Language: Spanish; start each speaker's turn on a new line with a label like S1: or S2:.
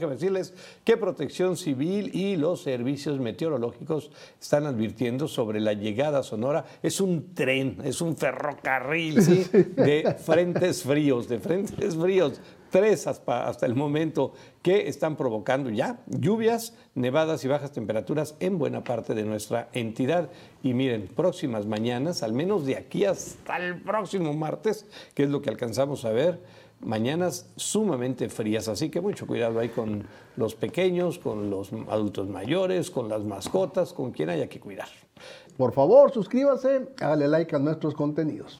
S1: Déjame decirles que Protección Civil y los servicios meteorológicos están advirtiendo sobre la llegada sonora. Es un tren, es un ferrocarril ¿sí? de frentes fríos, de frentes fríos, tres hasta, el momento, que están provocando ya lluvias, nevadas y bajas temperaturas en buena parte de nuestra entidad. Y miren, próximas mañanas, al menos de aquí hasta el próximo martes, que es lo que alcanzamos a ver, mañanas sumamente frías, así que mucho cuidado ahí con los pequeños, con los adultos mayores, con las mascotas, con quien haya que cuidar.
S2: Por favor, suscríbase, hágale like a nuestros contenidos.